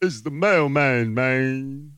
It's the mailman, man.